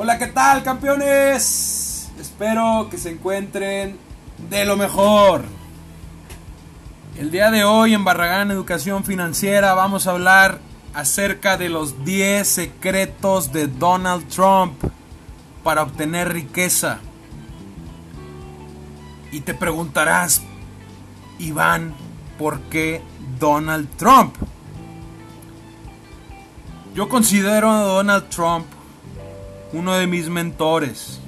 Hola, ¿qué tal, campeones? Espero que se encuentren de lo mejor. El día de hoy en Barragán Educación Financiera vamos a hablar acerca de los 10 secretos de Donald Trump para obtener riqueza. Y te preguntarás, Iván, ¿por qué Donald Trump? Yo considero a Donald Trump uno de mis mentores.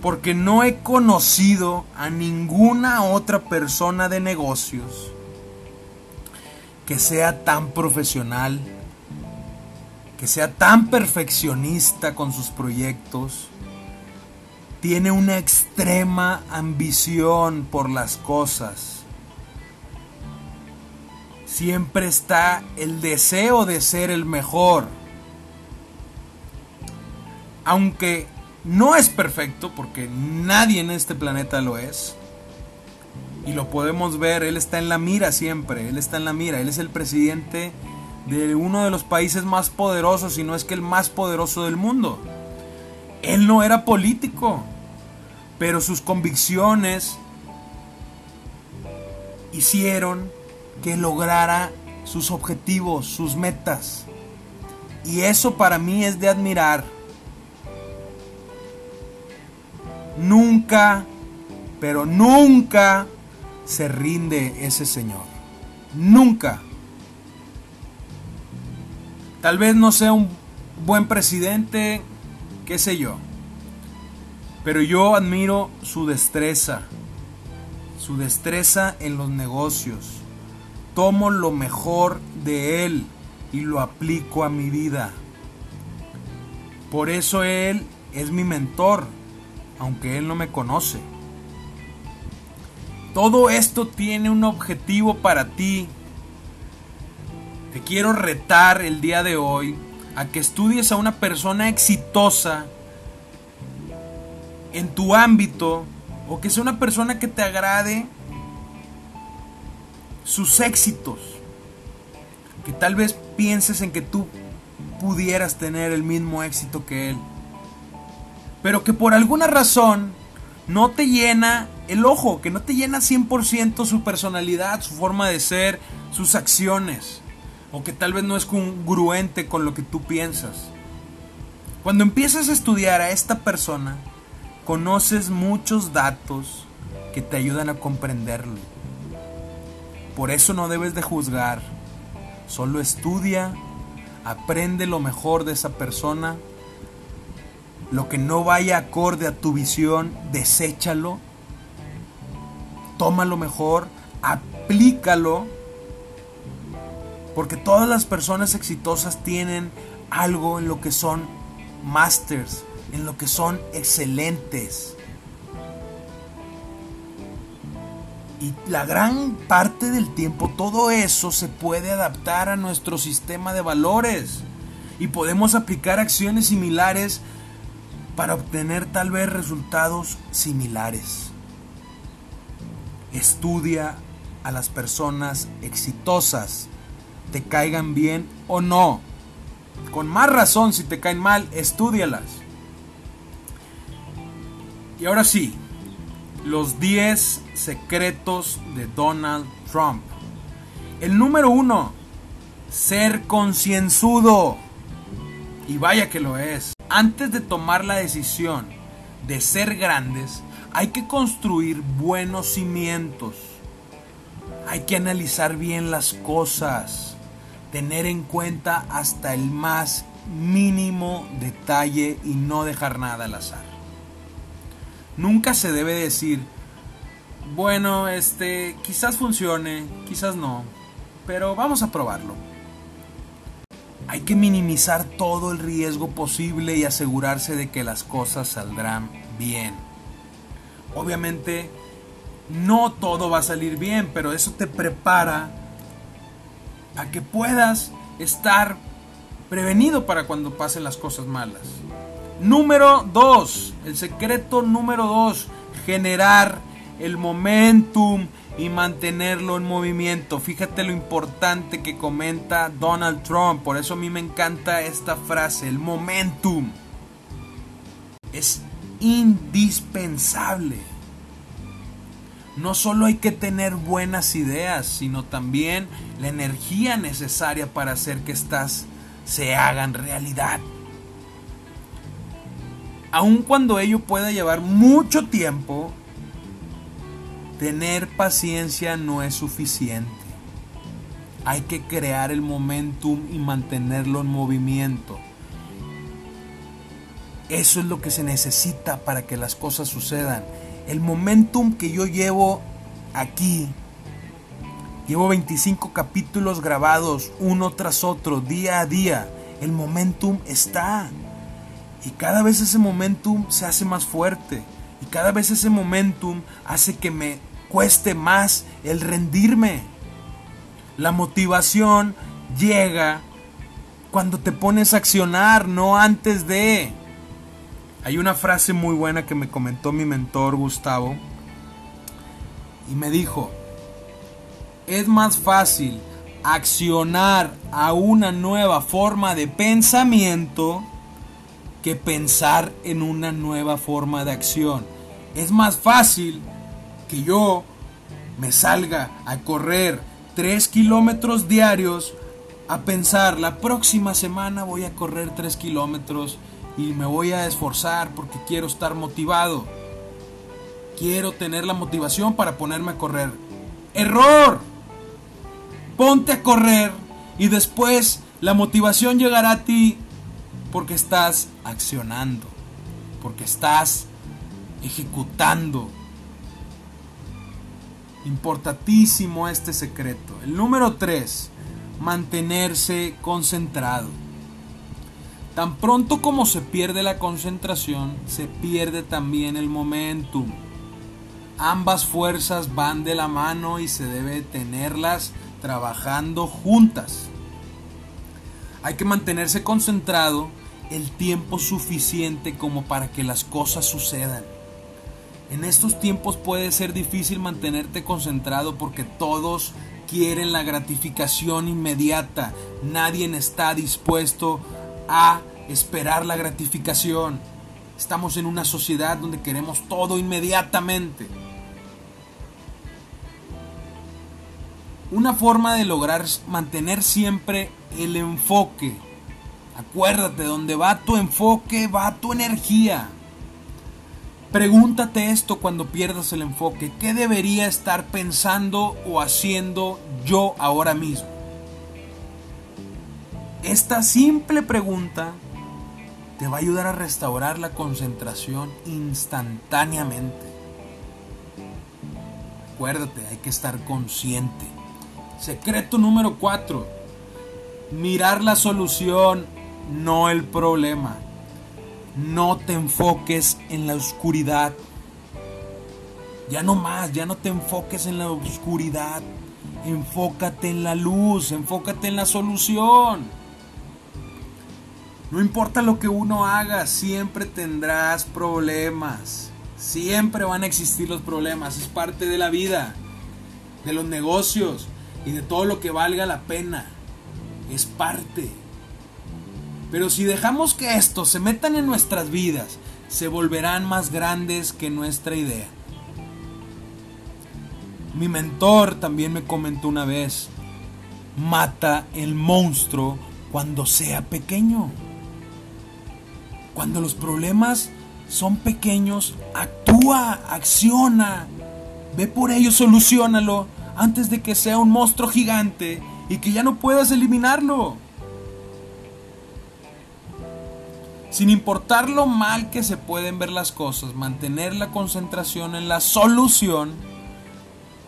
Porque no he conocido a ninguna otra persona de negocios que sea tan profesional, que sea tan perfeccionista con sus proyectos, tiene una extrema ambición por las cosas. Siempre está el deseo de ser el mejor. Aunque no es perfecto, porque nadie en este planeta lo es. Y lo podemos ver, él está en la mira siempre, él está en la mira, él es el presidente de uno de los países más poderosos, si no es que el más poderoso del mundo. Él no era político, pero sus convicciones hicieron que lograra sus objetivos, sus metas. Y eso para mí es de admirar. Nunca, pero nunca se rinde ese señor. Nunca. Tal vez no sea un buen presidente, qué sé yo. Pero yo admiro su destreza, su destreza en los negocios. Tomo lo mejor de él y lo aplico a mi vida. Por eso él es mi mentor, aunque él no me conoce. Todo esto tiene un objetivo para ti. Te quiero retar el día de hoy a que estudies a una persona exitosa en tu ámbito o que sea una persona que te agrade sus éxitos. Que tal vez pienses en que tú pudieras tener el mismo éxito que él. Pero que por alguna razón no te llena el ojo, que no te llena 100% su personalidad, su forma de ser, sus acciones. O que tal vez no es congruente con lo que tú piensas. Cuando empiezas a estudiar a esta persona, conoces muchos datos que te ayudan a comprenderlo. Por eso no debes de juzgar. Solo estudia, aprende lo mejor de esa persona. Lo que no vaya acorde a tu visión, deséchalo. Toma lo mejor, aplícalo. Porque todas las personas exitosas tienen algo en lo que son masters, en lo que son excelentes. Y la gran parte del tiempo todo eso se puede adaptar a nuestro sistema de valores. Y podemos aplicar acciones similares para obtener tal vez resultados similares. Estudia a las personas exitosas, te caigan bien o no. Con más razón si te caen mal, estudialas. Y ahora sí, los 10 secretos de Donald Trump. El número uno, ser concienzudo. Y vaya que lo es. Antes de tomar la decisión de ser grandes, hay que construir buenos cimientos. Hay que analizar bien las cosas. Tener en cuenta hasta el más mínimo detalle y no dejar nada al azar. Nunca se debe decir, bueno, este, quizás funcione, quizás no, pero vamos a probarlo. Hay que minimizar todo el riesgo posible y asegurarse de que las cosas saldrán bien. Obviamente, no todo va a salir bien, pero eso te prepara a que puedas estar prevenido para cuando pasen las cosas malas. Número 2, el secreto número 2, generar el momentum y mantenerlo en movimiento. Fíjate lo importante que comenta Donald Trump. Por eso a mí me encanta esta frase, el momentum. Es indispensable. No solo hay que tener buenas ideas, sino también la energía necesaria para hacer que estas se hagan realidad. Aun cuando ello pueda llevar mucho tiempo, tener paciencia no es suficiente. Hay que crear el momentum y mantenerlo en movimiento. Eso es lo que se necesita para que las cosas sucedan. El momentum que yo llevo aquí, llevo 25 capítulos grabados uno tras otro, día a día. El momentum está. Y cada vez ese momentum se hace más fuerte. Y cada vez ese momentum hace que me cueste más el rendirme. La motivación llega cuando te pones a accionar, no antes de. Hay una frase muy buena que me comentó mi mentor Gustavo y me dijo, es más fácil accionar a una nueva forma de pensamiento que pensar en una nueva forma de acción. Es más fácil que yo me salga a correr 3 kilómetros diarios a pensar la próxima semana voy a correr 3 kilómetros y me voy a esforzar porque quiero estar motivado. Quiero tener la motivación para ponerme a correr. Error. Ponte a correr y después la motivación llegará a ti porque estás accionando, porque estás ejecutando. Importantísimo este secreto. El número 3, mantenerse concentrado. Tan pronto como se pierde la concentración, se pierde también el momentum. Ambas fuerzas van de la mano y se debe tenerlas trabajando juntas. Hay que mantenerse concentrado el tiempo suficiente como para que las cosas sucedan. En estos tiempos puede ser difícil mantenerte concentrado porque todos quieren la gratificación inmediata. Nadie está dispuesto a esperar la gratificación. Estamos en una sociedad donde queremos todo inmediatamente. Una forma de lograr mantener siempre el enfoque. Acuérdate, donde va tu enfoque, va tu energía. Pregúntate esto cuando pierdas el enfoque. ¿Qué debería estar pensando o haciendo yo ahora mismo? Esta simple pregunta te va a ayudar a restaurar la concentración instantáneamente. Acuérdate, hay que estar consciente. Secreto número 4. Mirar la solución, no el problema. No te enfoques en la oscuridad. Ya no más, ya no te enfoques en la oscuridad. Enfócate en la luz, enfócate en la solución. No importa lo que uno haga, siempre tendrás problemas. Siempre van a existir los problemas. Es parte de la vida, de los negocios y de todo lo que valga la pena. Es parte. Pero si dejamos que estos se metan en nuestras vidas, se volverán más grandes que nuestra idea. Mi mentor también me comentó una vez, mata el monstruo cuando sea pequeño. Cuando los problemas son pequeños, actúa, acciona, ve por ello, solucionalo antes de que sea un monstruo gigante y que ya no puedas eliminarlo. Sin importar lo mal que se pueden ver las cosas, mantener la concentración en la solución,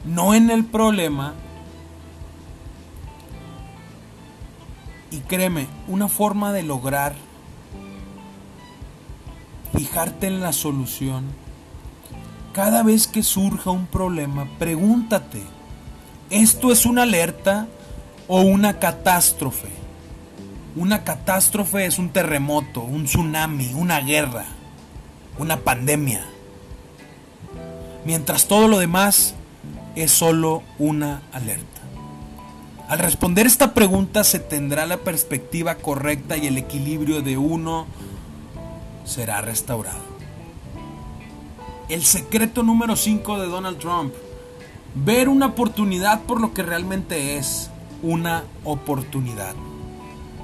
no en el problema. Y créeme, una forma de lograr fijarte en la solución. Cada vez que surja un problema, pregúntate, ¿esto es una alerta o una catástrofe? Una catástrofe es un terremoto, un tsunami, una guerra, una pandemia. Mientras todo lo demás es solo una alerta. Al responder esta pregunta se tendrá la perspectiva correcta y el equilibrio de uno será restaurado. El secreto número 5 de Donald Trump. Ver una oportunidad por lo que realmente es una oportunidad.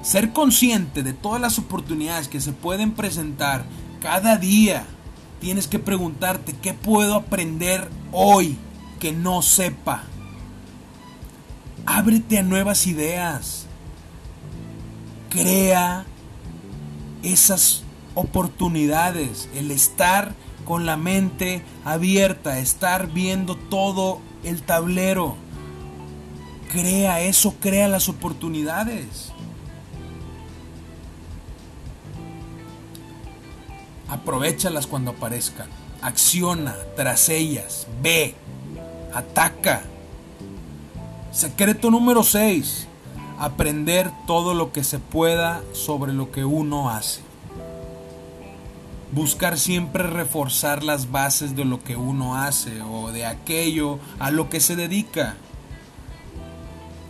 Ser consciente de todas las oportunidades que se pueden presentar cada día. Tienes que preguntarte qué puedo aprender hoy que no sepa. Ábrete a nuevas ideas. Crea esas oportunidades. El estar con la mente abierta, estar viendo todo el tablero. Crea eso, crea las oportunidades. Aprovechalas cuando aparezcan. Acciona tras ellas. Ve. Ataca. Secreto número 6. Aprender todo lo que se pueda sobre lo que uno hace. Buscar siempre reforzar las bases de lo que uno hace o de aquello a lo que se dedica.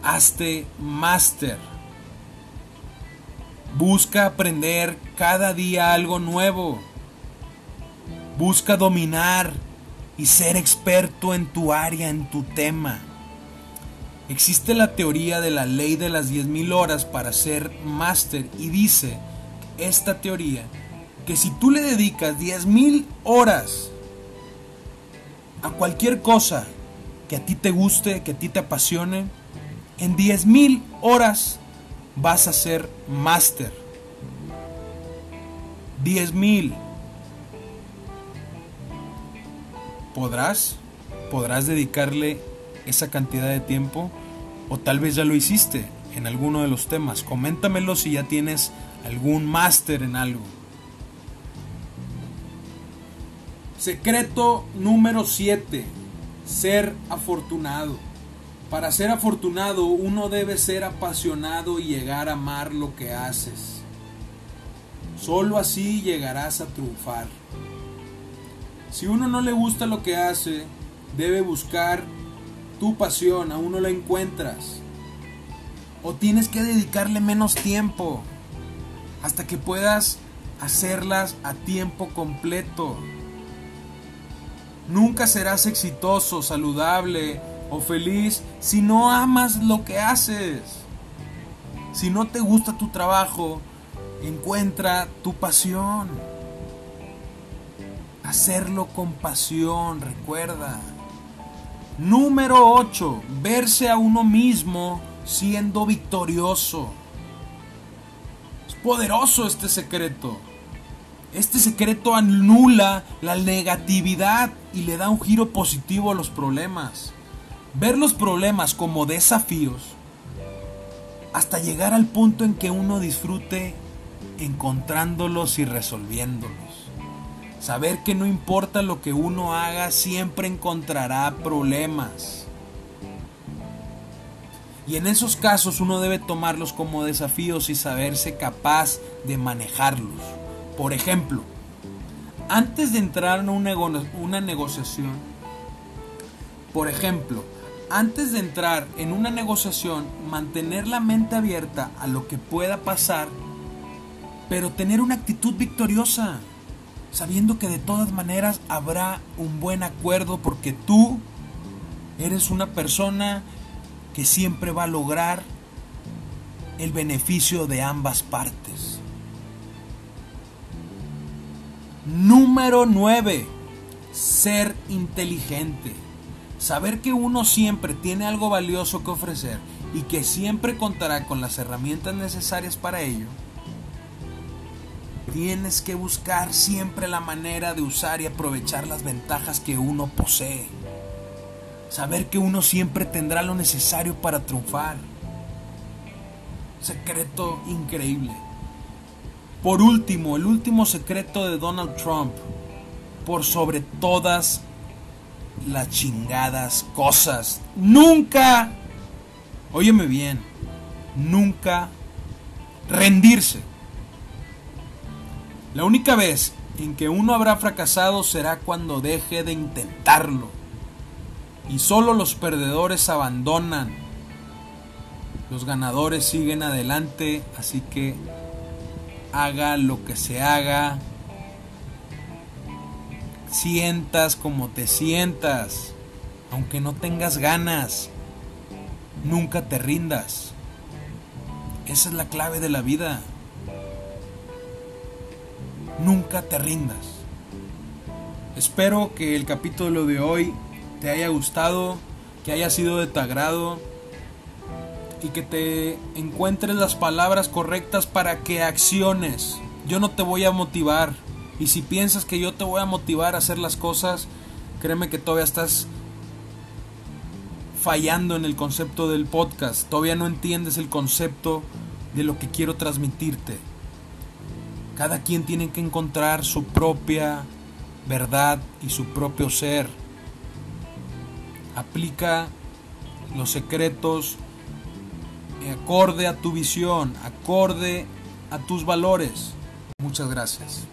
Hazte máster. Busca aprender cada día algo nuevo. Busca dominar y ser experto en tu área, en tu tema. Existe la teoría de la ley de las 10.000 horas para ser máster y dice esta teoría que si tú le dedicas 10.000 horas a cualquier cosa que a ti te guste, que a ti te apasione, en 10.000 horas vas a ser máster. 10.000 podrás, podrás dedicarle esa cantidad de tiempo o tal vez ya lo hiciste en alguno de los temas. Coméntamelo si ya tienes algún máster en algo. Secreto número 7. Ser afortunado. Para ser afortunado uno debe ser apasionado y llegar a amar lo que haces. Solo así llegarás a triunfar. Si uno no le gusta lo que hace, debe buscar tu pasión, aún no la encuentras. O tienes que dedicarle menos tiempo hasta que puedas hacerlas a tiempo completo. Nunca serás exitoso, saludable o feliz si no amas lo que haces. Si no te gusta tu trabajo, encuentra tu pasión. Hacerlo con pasión, recuerda. Número 8. Verse a uno mismo siendo victorioso. Es poderoso este secreto. Este secreto anula la negatividad y le da un giro positivo a los problemas. Ver los problemas como desafíos hasta llegar al punto en que uno disfrute encontrándolos y resolviéndolos. Saber que no importa lo que uno haga, siempre encontrará problemas. Y en esos casos uno debe tomarlos como desafíos y saberse capaz de manejarlos. Por ejemplo, antes de entrar en una, negociación, por ejemplo, antes de entrar en una negociación, mantener la mente abierta a lo que pueda pasar, pero tener una actitud victoriosa sabiendo que de todas maneras habrá un buen acuerdo porque tú eres una persona que siempre va a lograr el beneficio de ambas partes. Número 9. Ser inteligente. Saber que uno siempre tiene algo valioso que ofrecer y que siempre contará con las herramientas necesarias para ello Tienes que buscar siempre la manera de usar y aprovechar las ventajas que uno posee. Saber que uno siempre tendrá lo necesario para triunfar. Secreto increíble. Por último, el último secreto de Donald Trump. Por sobre todas las chingadas cosas. Nunca, óyeme bien, nunca rendirse. La única vez en que uno habrá fracasado será cuando deje de intentarlo. Y solo los perdedores abandonan. Los ganadores siguen adelante, así que haga lo que se haga. Sientas como te sientas, aunque no tengas ganas. Nunca te rindas. Esa es la clave de la vida. Nunca te rindas. Espero que el capítulo de hoy te haya gustado, que haya sido de tu agrado y que te encuentres las palabras correctas para que acciones. Yo no te voy a motivar y si piensas que yo te voy a motivar a hacer las cosas, créeme que todavía estás fallando en el concepto del podcast, todavía no entiendes el concepto de lo que quiero transmitirte. Cada quien tiene que encontrar su propia verdad y su propio ser aplica los secretos acorde a tu visión, acorde a tus valores. Muchas gracias.